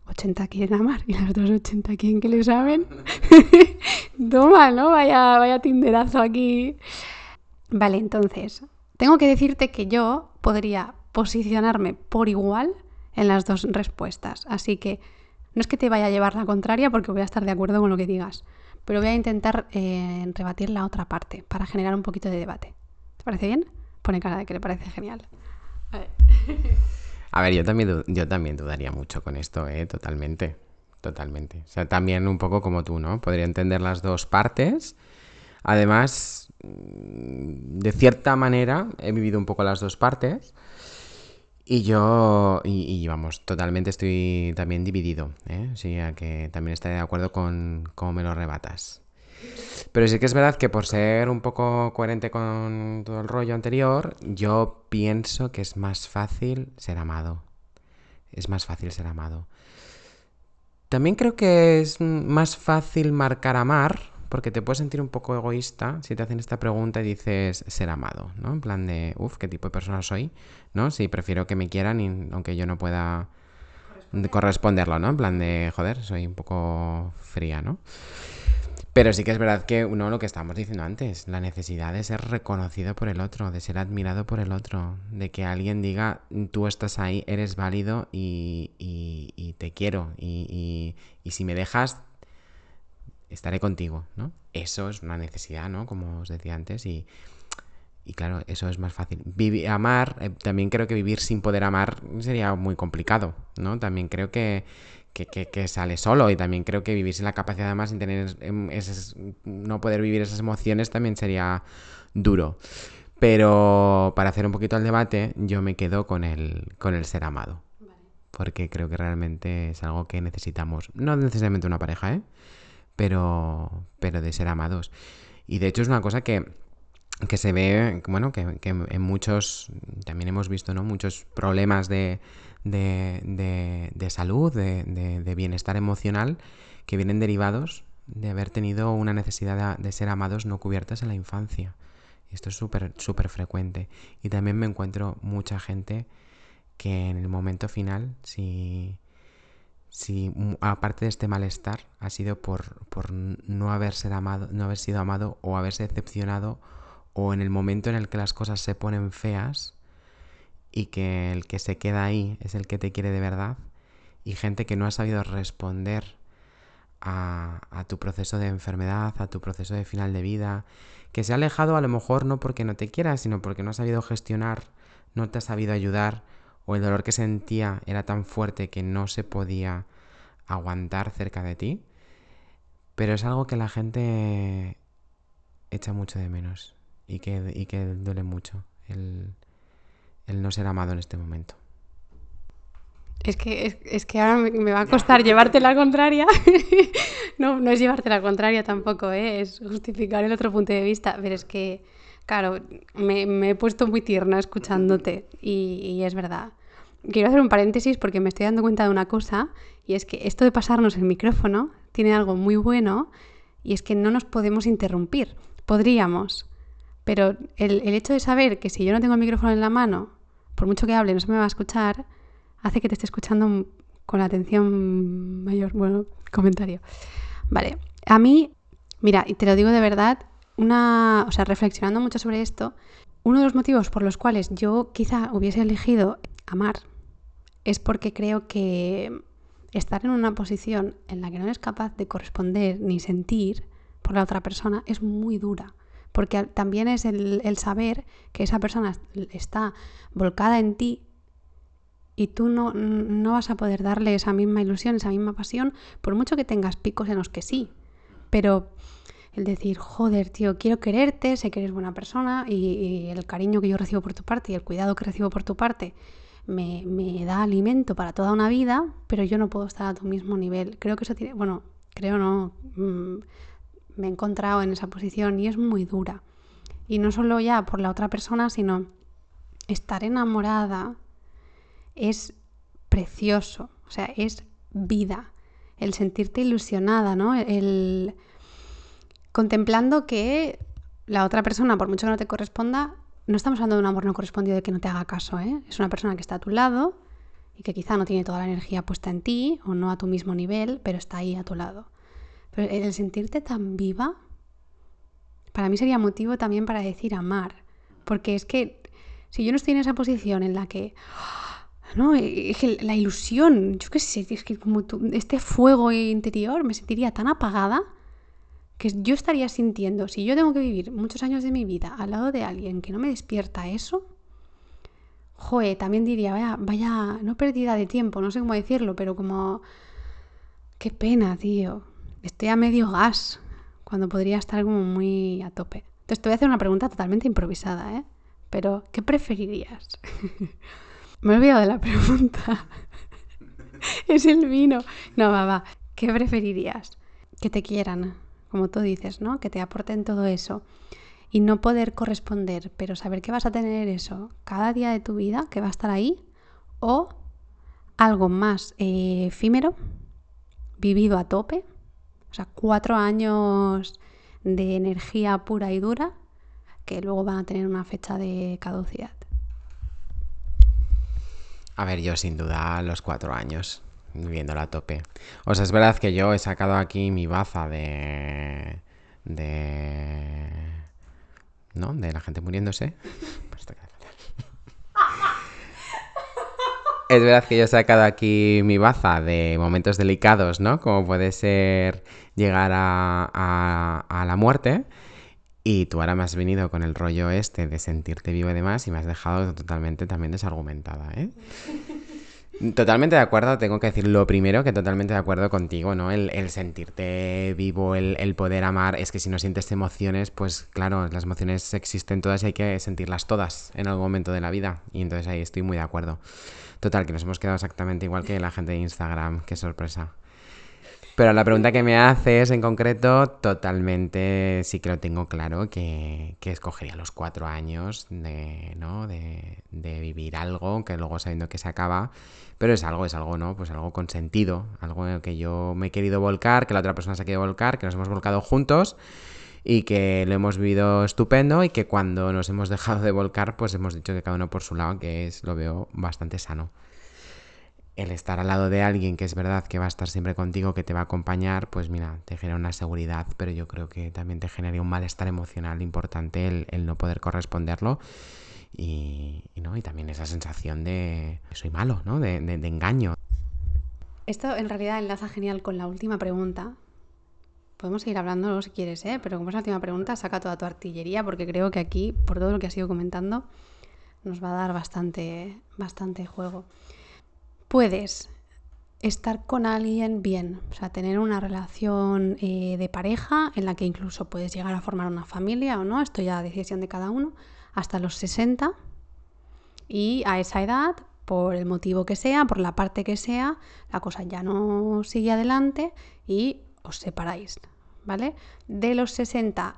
80 quieren amar y las otras 80 quieren que le saben. Toma, ¿no? Vaya, vaya tinderazo aquí. Vale, entonces, tengo que decirte que yo podría posicionarme por igual en las dos respuestas. Así que no es que te vaya a llevar la contraria porque voy a estar de acuerdo con lo que digas pero voy a intentar eh, rebatir la otra parte para generar un poquito de debate. ¿Te parece bien? Pone cara de que le parece genial. A ver, yo también, yo también dudaría mucho con esto, ¿eh? Totalmente. Totalmente. O sea, también un poco como tú, ¿no? Podría entender las dos partes. Además, mm, de cierta manera, he vivido un poco las dos partes. Y yo, y, vamos, totalmente estoy también dividido, ¿eh? Sí, a que también estaré de acuerdo con cómo me lo rebatas. Pero sí que es verdad que por ser un poco coherente con todo el rollo anterior, yo pienso que es más fácil ser amado. Es más fácil ser amado. También creo que es más fácil marcar amar, porque te puedes sentir un poco egoísta si te hacen esta pregunta y dices ser amado, ¿no? En plan de, uff, ¿qué tipo de persona soy? ¿No? Si prefiero que me quieran aunque yo no pueda corresponderlo, ¿no? En plan de, joder, soy un poco fría, ¿no? Pero sí que es verdad que uno, lo que estábamos diciendo antes, la necesidad de ser reconocido por el otro, de ser admirado por el otro, de que alguien diga, tú estás ahí, eres válido y, te quiero. Y, si me dejas, estaré contigo, ¿no? Eso es una necesidad, ¿no? Como os decía antes, y, claro, eso es más fácil. amar, eh, también creo que vivir sin poder amar sería muy complicado, ¿no? También creo que, que, sale solo y también creo que vivir sin la capacidad amar, sin tener em, no poder vivir esas emociones también sería duro. Pero para hacer un poquito el debate, yo me quedo con el, con el ser amado. Porque creo que realmente es algo que necesitamos. No necesariamente una pareja, ¿eh? Pero, pero de ser amados. Y de hecho es una cosa que, se ve, bueno, que, en muchos, también hemos visto, ¿no? Muchos problemas de, de, de, salud, de, de, bienestar emocional, que vienen derivados de haber tenido una necesidad de, ser amados no cubiertas en la infancia. Esto es súper, súper frecuente. Y también me encuentro mucha gente que en el momento final, si, si aparte de este malestar, ha sido por, por no, amado, no haber sido amado o haberse decepcionado, o en el momento en el que las cosas se ponen feas, y que el que se queda ahí es el que te quiere de verdad, y gente que no ha sabido responder a, tu proceso de enfermedad, a tu proceso de final de vida, que se ha alejado a lo mejor no porque no te quiera, sino porque no ha sabido gestionar, no te ha sabido ayudar, o el dolor que sentía era tan fuerte que no se podía aguantar cerca de ti. Pero es algo que la gente echa mucho de menos y que, y que duele mucho el no ser amado en este momento. Es que, es, que ahora me, va a costar llevarte la contraria. no, no es llevarte la contraria tampoco, ¿eh? es justificar el otro punto de vista. Pero es que, claro, me, he puesto muy tierna escuchándote y, es verdad. Quiero hacer un paréntesis porque me estoy dando cuenta de una cosa y es que esto de pasarnos el micrófono tiene algo muy bueno y es que no nos podemos interrumpir. Podríamos, pero el hecho de saber que si yo no tengo el micrófono en la mano, por mucho que hable, no se me va a escuchar, hace que te esté escuchando con atención mayor. Bueno, comentario. Vale, a mí, mira, y te lo digo de verdad, una, o sea, reflexionando mucho sobre esto, uno de los motivos por los cuales yo quizá hubiese elegido amar es porque creo que estar en una posición en la que no eres capaz de corresponder ni sentir por la otra persona es muy dura. Porque también es el, el saber que esa persona está volcada en ti y tú no, no vas a poder darle esa misma ilusión, esa misma pasión, por mucho que tengas picos en los que sí. Pero el decir, joder, tío, quiero quererte, sé que eres buena persona y, el cariño que yo recibo por tu parte y el cuidado que recibo por tu parte me, me, da alimento para toda una vida, pero yo no puedo estar a tu mismo nivel. Creo que eso tiene, bueno, creo no, mm, me he encontrado en esa posición y es muy dura. Y no solo ya por la otra persona, sino estar enamorada es precioso, o sea, es vida, el sentirte ilusionada, ¿no? El contemplando que la otra persona, por mucho que no te corresponda, no estamos hablando de un amor no correspondido de que no te haga caso, ¿eh? Es una persona que está a tu lado y que quizá no tiene toda la energía puesta en ti o no a tu mismo nivel, pero está ahí a tu lado. Pero el sentirte tan viva, para mí sería motivo también para decir amar, porque es que si yo no estoy en esa posición en la que ¿no? Es que la ilusión, yo qué sé, es que como este fuego interior me sentiría tan apagada que yo estaría sintiendo, si yo tengo que vivir muchos años de mi vida al lado de alguien que no me despierta eso, joe, también diría, vaya, vaya, no pérdida de tiempo, no sé cómo decirlo, pero como, qué pena, tío, estoy a medio gas, cuando podría estar como muy a tope. Entonces te voy a hacer una pregunta totalmente improvisada, ¿eh? Pero, ¿qué preferirías? Me he olvidado de la pregunta. es el vino. No, va, va. ¿Qué preferirías? Que te quieran, como tú dices, ¿no? Que te aporten todo eso. Y no poder corresponder, pero saber que vas a tener eso cada día de tu vida, que va a estar ahí. O algo más eh, efímero, vivido a tope. O sea, cuatro años de energía pura y dura que luego van a tener una fecha de caducidad. A ver, yo sin duda los cuatro años viviéndola a tope. O sea, es verdad que yo he sacado aquí mi baza de... de... ¿No? De la gente muriéndose. es verdad que yo he sacado aquí mi baza de momentos delicados, ¿no? Como puede ser llegar a, a, a la muerte. Y tú ahora me has venido con el rollo este de sentirte vivo y demás y me has dejado totalmente también desargumentada, ¿eh? Totalmente de acuerdo, tengo que decir lo primero que totalmente de acuerdo contigo, ¿no? El, sentirte vivo, el, poder amar, es que si no sientes emociones, pues claro, las emociones existen todas y hay que sentirlas todas en algún momento de la vida. Y entonces ahí estoy muy de acuerdo. Total, que nos hemos quedado exactamente igual que la gente de Instagram, qué sorpresa. Pero la pregunta que me haces en concreto, totalmente sí que lo tengo claro, que, escogería los cuatro años de, ¿no? de, de, vivir algo, que luego sabiendo que se acaba, pero es algo, es algo, ¿no? Pues algo con sentido, algo en el que yo me he querido volcar, que la otra persona se ha querido volcar, que nos hemos volcado juntos y que lo hemos vivido estupendo y que cuando nos hemos dejado de volcar, pues hemos dicho que cada uno por su lado, que es, lo veo bastante sano el estar al lado de alguien que es verdad que va a estar siempre contigo, que te va a acompañar, pues mira, te genera una seguridad, pero yo creo que también te genera un malestar emocional importante el, no poder corresponderlo. Y, ¿no? y también esa sensación de soy malo, ¿no? De, de engaño. Esto en realidad enlaza genial con la última pregunta. Podemos seguir hablando si quieres, ¿eh? pero como es la última pregunta, saca toda tu artillería porque creo que aquí, por todo lo que has ido comentando, nos va a dar bastante, bastante juego puedes estar con alguien bien, o sea, tener una relación eh, de pareja en la que incluso puedes llegar a formar una familia o no, esto ya decisión de cada uno, hasta los 60 y a esa edad, por el motivo que sea, por la parte que sea, la cosa ya no sigue adelante y separáis, ¿vale? De los 60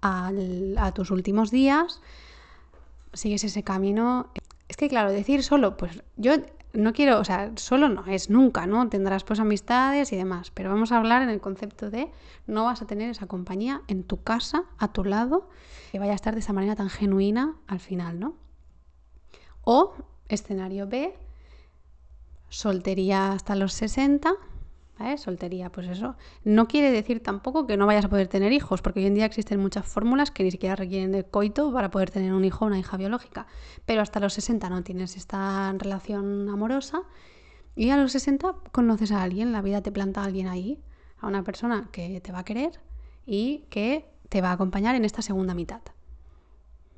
a tus últimos días, sigues ese camino. Es que claro, decir solo, pues yo no quiero, o sea, solo no es nunca, ¿no? Tendrás pues amistades y demás, pero vamos a hablar en el concepto de no vas a tener esa compañía en tu casa, a tu lado, que vaya a estar de esa manera tan genuina al final, ¿no? O escenario B, soltería hasta los 60, Soltería, pues eso. No quiere decir tampoco que no vayas a poder tener hijos, porque hoy en día existen muchas fórmulas que ni siquiera requieren de coito para poder tener un hijo o una hija biológica. Pero hasta los 60 no tienes esta relación amorosa y a los 60 conoces a alguien, la vida te planta a alguien ahí, a una persona que te va a querer y que te va a acompañar en esta segunda mitad.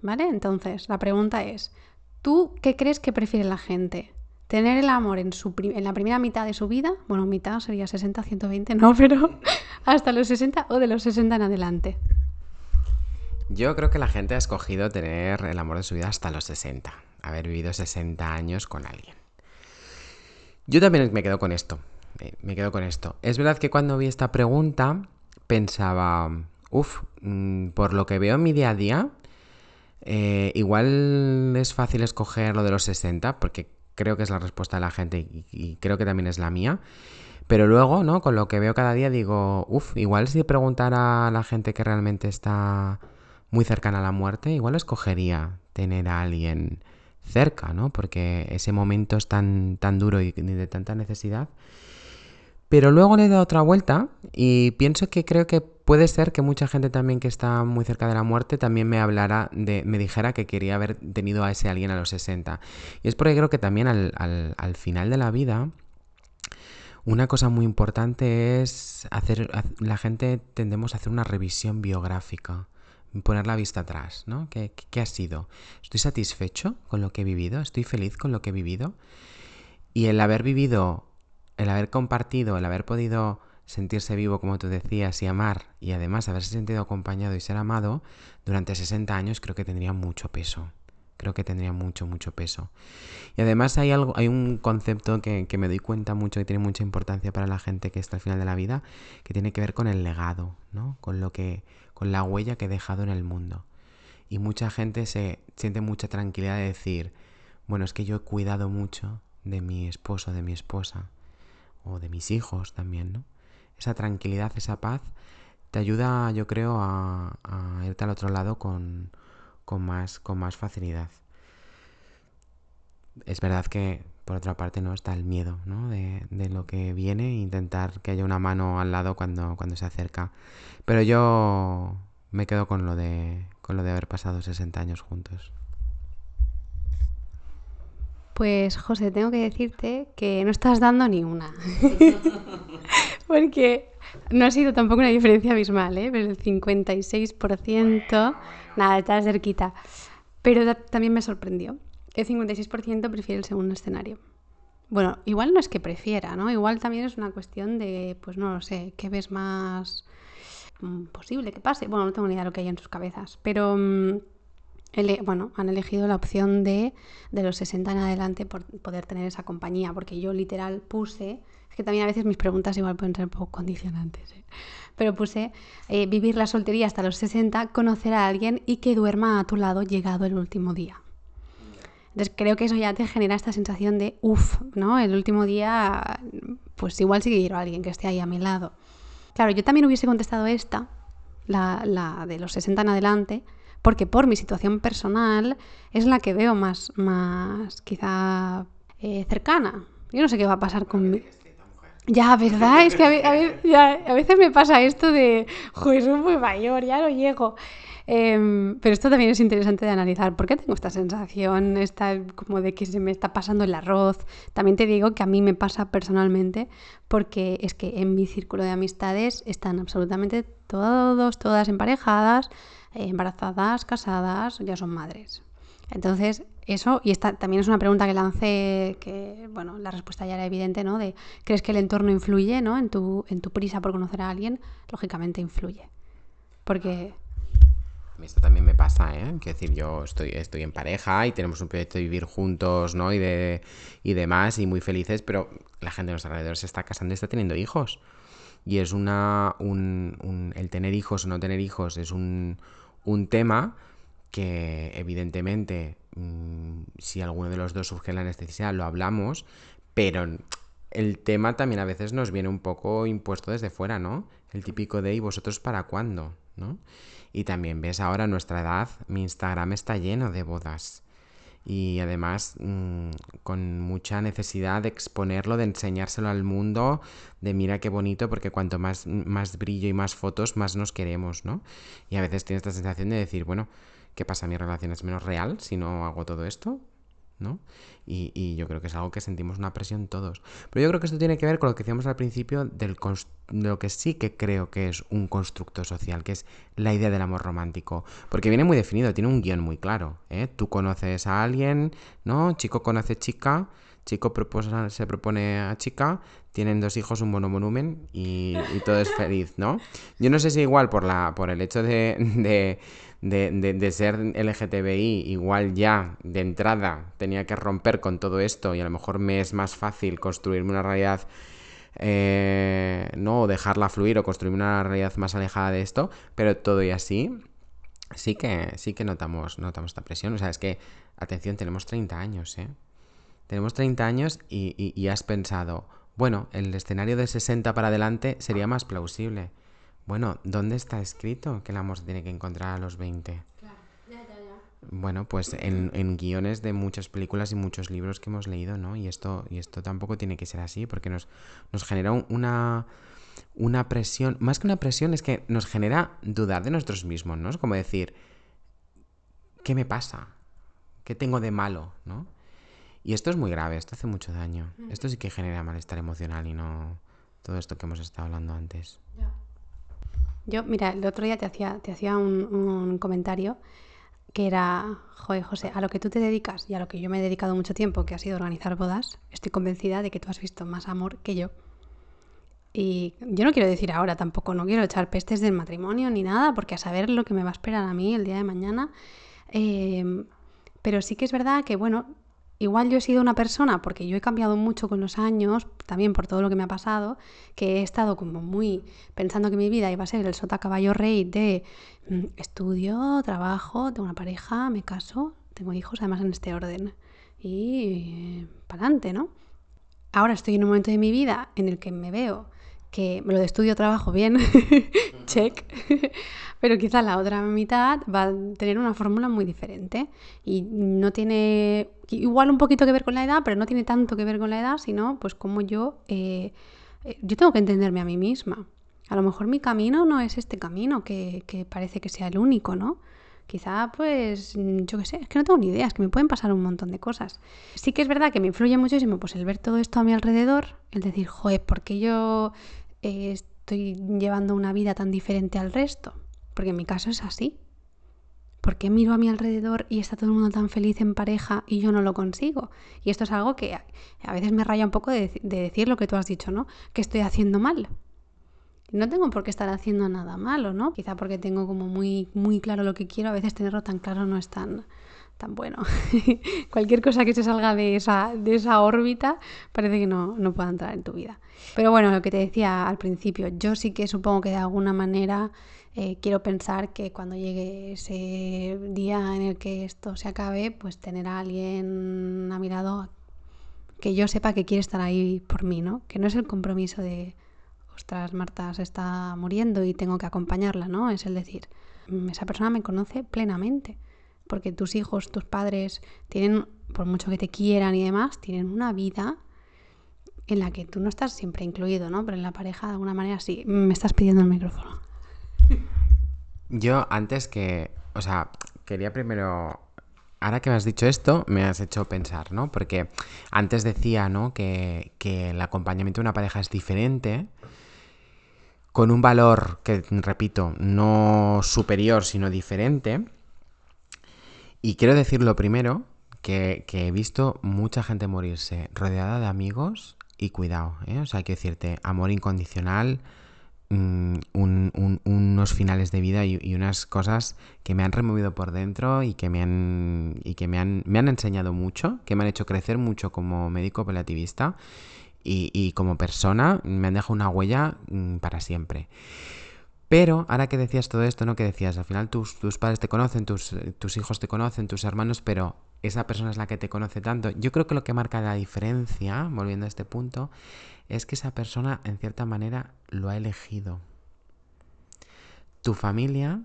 ¿Vale? Entonces, la pregunta es, ¿tú qué crees que prefiere la gente? Tener el amor en, su en la primera mitad de su vida, bueno, mitad sería 60, 120, no, pero hasta los 60 o de los 60 en adelante. Yo creo que la gente ha escogido tener el amor de su vida hasta los 60, haber vivido 60 años con alguien. Yo también me quedo con esto, eh, me quedo con esto. Es verdad que cuando vi esta pregunta pensaba, uff, mm, por lo que veo en mi día a día, eh, igual es fácil escoger lo de los 60, porque creo que es la respuesta de la gente y, creo que también es la mía. Pero luego, ¿no? Con lo que veo cada día digo, uff, igual si preguntara a la gente que realmente está muy cercana a la muerte, igual escogería tener a alguien cerca, ¿no? Porque ese momento es tan, tan duro y de tanta necesidad. Pero luego le he dado otra vuelta y pienso que creo que puede ser que mucha gente también que está muy cerca de la muerte también me hablara de, me dijera que quería haber tenido a ese alguien a los 60. Y es porque creo que también al, al, final de la vida, una cosa muy importante es hacer, la gente tendemos a hacer una revisión biográfica, poner la vista atrás, ¿no? ¿Qué, ¿Qué, ha sido? ¿Estoy satisfecho con lo que he vivido? ¿Estoy feliz con lo que he vivido? Y el haber vivido, el haber compartido, el haber podido sentirse vivo, como tú decías, y amar, y además haberse sentido acompañado y ser amado, durante 60 años creo que tendría mucho peso. Creo que tendría mucho, mucho peso. Y además hay algo, hay un concepto que, que me doy cuenta mucho que tiene mucha importancia para la gente que está al final de la vida, que tiene que ver con el legado, ¿no? Con lo que, con la huella que he dejado en el mundo. Y mucha gente se siente mucha tranquilidad de decir, bueno, es que yo he cuidado mucho de mi esposo, de mi esposa, o de mis hijos también, ¿no? Esa tranquilidad, esa paz, te ayuda, yo creo, a, irte al otro lado con, más, con más facilidad. Es verdad que, por otra parte, no está el miedo ¿no? de, lo que viene e intentar que haya una mano al lado cuando, cuando se acerca. Pero yo me quedo con lo de, con lo de haber pasado 60 años juntos. Pues José, tengo que decirte que no estás dando ni una. Porque no ha sido tampoco una diferencia abismal, ¿eh? Pero el 56%, nada, está cerquita. Pero también me sorprendió. El 56% prefiere el segundo escenario. Bueno, igual no es que prefiera, ¿no? Igual también es una cuestión de, pues no lo sé, ¿qué ves más mm, posible que pase? Bueno, no tengo ni idea de lo que hay en sus cabezas, pero mm, bueno, han elegido la opción de, de los 60 en adelante por poder tener esa compañía, porque yo literal puse, que también a veces mis preguntas igual pueden ser un poco condicionantes, ¿eh? pero puse eh, vivir la soltería hasta los 60, conocer a alguien y que duerma a tu lado llegado el último día. Entonces creo que eso ya te genera esta sensación de, uff, ¿no? El último día, pues igual sí quiero a alguien que esté ahí a mi lado. Claro, yo también hubiese contestado esta, la, la de los 60 en adelante, porque por mi situación personal es la que veo más, más quizá eh, cercana. Yo no sé qué va a pasar conmigo. Ya, ¿verdad? Es que a, veces me pasa esto de, joder, soy muy mayor, ya no llego. Em, pero esto también es interesante de analizar. ¿Por qué tengo esta sensación, esta como de que se me está pasando el arroz? También te digo que a mí me pasa personalmente porque es que en mi círculo de amistades están absolutamente todos, todas emparejadas, embarazadas, casadas, ya son madres. Entonces, eso, y esta también es una pregunta que lancé, que, bueno, la respuesta ya era evidente, ¿no? De, ¿crees que el entorno influye, ¿no? En tu, en tu prisa por conocer a alguien, lógicamente influye. Porque... Esto también me pasa, ¿eh? Quiero decir, yo estoy, estoy en pareja y tenemos un proyecto de vivir juntos, ¿no? Y, de, y demás, y muy felices, pero la gente de los alrededores se está casando y está teniendo hijos. Y es una... Un, el tener hijos o no tener hijos es un, un tema que evidentemente mm, si alguno de los dos surge la necesidad lo hablamos, pero el tema también a veces nos viene un poco impuesto desde fuera, ¿no? El típico de ¿y vosotros para cuándo? ¿no? Y también ves ahora nuestra edad, mi Instagram está lleno de bodas. Y además mm, con mucha necesidad de exponerlo, de enseñárselo al mundo, de mira qué bonito, porque cuanto más, más brillo y más fotos, más nos queremos, ¿no? Y a veces tienes esta sensación de decir, bueno, ¿qué pasa? ¿Mi relación es menos real si no hago todo esto? ¿no? Y, yo creo que es algo que sentimos una presión todos. Pero yo creo que esto tiene que ver con lo que decíamos al principio del de lo que sí que creo que es un constructo social, que es la idea del amor romántico. Porque viene muy definido, tiene un guion muy claro. ¿eh? Tú conoces a alguien, ¿no? Chico conoce chica, chico se propone a chica, tienen dos hijos, un monovolumen y, y todo es feliz, ¿no? Yo no sé si igual por, la, por el hecho de de, de, ser LGTBI, igual ya de entrada tenía que romper con todo esto y a lo mejor me es más fácil construirme una realidad eh, no dejarla fluir o construirme una realidad más alejada de esto, pero todo y así sí que sí que notamos notamos esta presión, o sea, es que atención, tenemos 30 años, ¿eh? Tenemos 30 años y, y has pensado, bueno, el escenario de 60 para adelante sería más plausible. Bueno, ¿dónde está escrito que el amor se tiene que encontrar a los 20? Claro. Ya, ya, ya. Bueno, pues en, guiones de muchas películas y muchos libros que hemos leído, ¿no? Y esto, y esto tampoco tiene que ser así, porque nos, nos genera una, una presión, más que una presión, es que nos genera dudar de nosotros mismos, ¿no? Es como decir, ¿qué me pasa? ¿Qué tengo de malo? ¿no? Y esto es muy grave, esto hace mucho daño. Esto sí que genera malestar emocional y no todo esto que hemos estado hablando antes. Yo, mira, el otro día te hacía, te hacía un, comentario que era, joder, José, a lo que tú te dedicas y a lo que yo me he dedicado mucho tiempo, que ha sido organizar bodas, estoy convencida de que tú has visto más amor que yo. Y yo no quiero decir ahora tampoco, no quiero echar pestes del matrimonio ni nada, porque a saber lo que me va a esperar a mí el día de mañana. Eh, pero sí que es verdad que, bueno, igual yo he sido una persona, porque yo he cambiado mucho con los años, también por todo lo que me ha pasado, que he estado como muy pensando que mi vida iba a ser el sota caballo rey de mm, estudio, trabajo, tengo una pareja, me caso, tengo hijos, además en este orden, y para adelante, ¿no? Ahora estoy en un momento de mi vida en el que me veo que lo de estudio trabajo bien, check, pero quizá la otra mitad va a tener una fórmula muy diferente y no tiene igual un poquito que ver con la edad, pero no tiene tanto que ver con la edad, sino pues como yo, eh, eh, yo tengo que entenderme a mí misma. A lo mejor mi camino no es este camino que, que parece que sea el único, ¿no? Quizá, pues, yo qué sé, es que no tengo ni idea, es que me pueden pasar un montón de cosas. Sí que es verdad que me influye muchísimo pues el ver todo esto a mi alrededor, el decir, joder, ¿por qué yo estoy llevando una vida tan diferente al resto? Porque en mi caso es así. ¿Por qué miro a mi alrededor y está todo el mundo tan feliz en pareja y yo no lo consigo? Y esto es algo que a veces me raya un poco de, decir lo que tú has dicho, ¿no? Que estoy haciendo mal. No tengo por qué estar haciendo nada malo, ¿no? Quizá porque tengo como muy, muy claro lo que quiero, a veces tenerlo tan claro no es tan, tan bueno. Cualquier cosa que se salga de esa, de esa órbita parece que no, no pueda entrar en tu vida. Pero bueno, lo que te decía al principio, yo sí que supongo que de alguna manera eh, quiero pensar que cuando llegue ese día en el que esto se acabe, pues tener a alguien a mi lado que yo sepa que quiere estar ahí por mí, ¿no? Que no es el compromiso de, ostras, Marta se está muriendo y tengo que acompañarla, ¿no? Es el decir, esa persona me conoce plenamente, porque tus hijos, tus padres tienen, por mucho que te quieran y demás, tienen una vida en la que tú no estás siempre incluido, ¿no? Pero en la pareja de alguna manera sí. Me estás pidiendo el micrófono. Yo antes que, o sea, quería primero, ahora que me has dicho esto, me has hecho pensar, ¿no? Porque antes decía, ¿no? Que, que el acompañamiento de una pareja es diferente, con un valor que, repito, no superior, sino diferente. Y quiero decir lo primero, que, he visto mucha gente morirse rodeada de amigos y cuidado, ¿eh? O sea, hay que decirte, amor incondicional, Mm, unos finales de vida y, unas cosas que me han removido por dentro y que, me han, y que me, han, me han enseñado mucho, que me han hecho crecer mucho como médico paliativista y, como persona, me han dejado una huella mm, para siempre. Pero ahora que decías todo esto, ¿no? Que decías, al final tus, tus padres te conocen, tus, tus hijos te conocen, tus hermanos, pero esa persona es la que te conoce tanto. Yo creo que lo que marca la diferencia, volviendo a este punto, es que esa persona en cierta manera lo ha elegido. Tu familia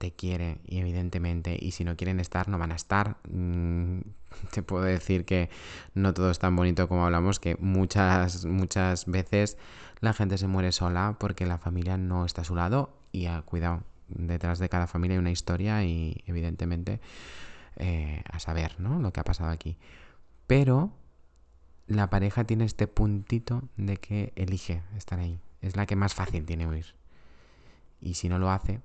te quiere y evidentemente y si no quieren estar no van a estar. Mm, te puedo decir que no todo es tan bonito como hablamos, que muchas muchas veces la gente se muere sola porque la familia no está a su lado y a, cuidado, detrás de cada familia hay una historia y evidentemente eh, a saber ¿no? lo que ha pasado aquí. Pero la pareja tiene este puntito de que elige estar ahí. Es la que más fácil tiene huir. Y si no lo hace...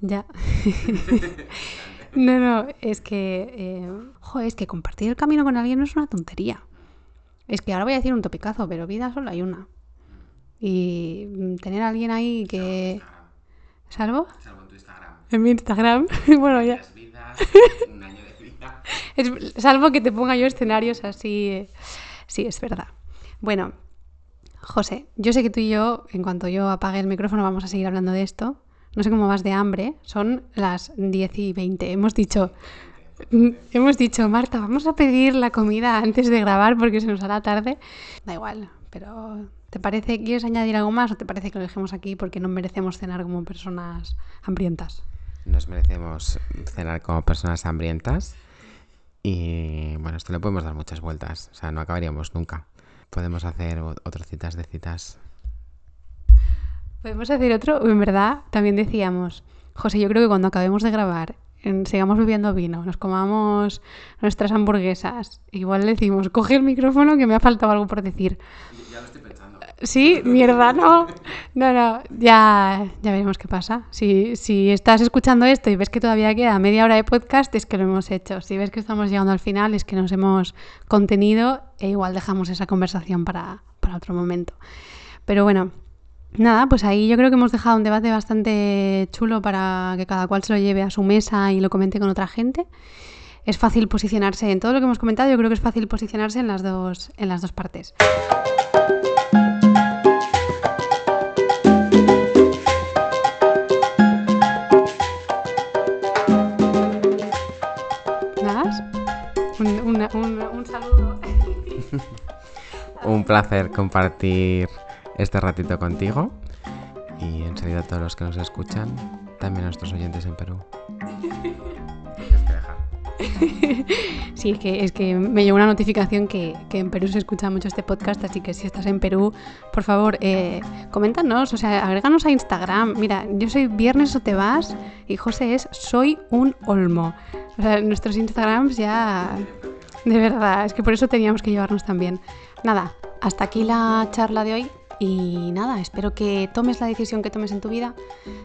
Ya. no, no, es que... Eh, es que compartir el camino con alguien no es una tontería. Es que ahora voy a decir un topicazo, pero vida solo hay una. Y tener a alguien ahí que... ¿Salvo? Salvo en mi Instagram. bueno, ya. salvo que te ponga yo escenarios así. Eh, sí, es verdad. Bueno, José, yo sé que tú y yo, en cuanto yo apague el micrófono, vamos a seguir hablando de esto. No sé cómo vas de hambre. Son las 10 y 20. Hemos dicho. Hemos dicho, Marta, vamos a pedir la comida antes de grabar porque se nos hará tarde. Da igual, pero ¿te parece, quieres añadir algo más o te parece que lo dejemos aquí porque no merecemos cenar como personas hambrientas? nos merecemos cenar como personas hambrientas. Y bueno, esto le podemos dar muchas vueltas, o sea, no acabaríamos nunca. Podemos hacer otras citas de citas. Podemos hacer otro, en verdad, también decíamos, José, yo creo que cuando acabemos de grabar, sigamos bebiendo vino, nos comamos nuestras hamburguesas, igual decimos, coge el micrófono que me ha faltado algo por decir. Ya lo estoy Sí, mierda, no. No, no, ya, ya veremos qué pasa. Si, si estás escuchando esto y ves que todavía queda media hora de podcast, es que lo hemos hecho. Si ves que estamos llegando al final, es que nos hemos contenido e igual dejamos esa conversación para, para otro momento. Pero bueno, nada, pues ahí yo creo que hemos dejado un debate bastante chulo para que cada cual se lo lleve a su mesa y lo comente con otra gente. Es fácil posicionarse en todo lo que hemos comentado, yo creo que es fácil posicionarse en las dos, en las dos partes. un, saludo. un placer compartir este ratito contigo y en saludo a todos los que nos escuchan, también a nuestros oyentes en Perú. Sí, es que, es que me llegó una notificación que, en Perú se escucha mucho este podcast, así que si estás en Perú, por favor, eh, coméntanos, o sea, agréganos a Instagram. Mira, yo soy Viernes o te vas y José es Soy un Olmo. O sea, nuestros Instagrams ya De verdad, es que por eso teníamos que llevarnos tan bien. Nada, hasta aquí la charla de hoy. Y nada, espero que tomes la decisión que tomes en tu vida,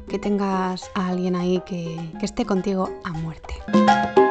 que tengas a alguien ahí que, que esté contigo a muerte.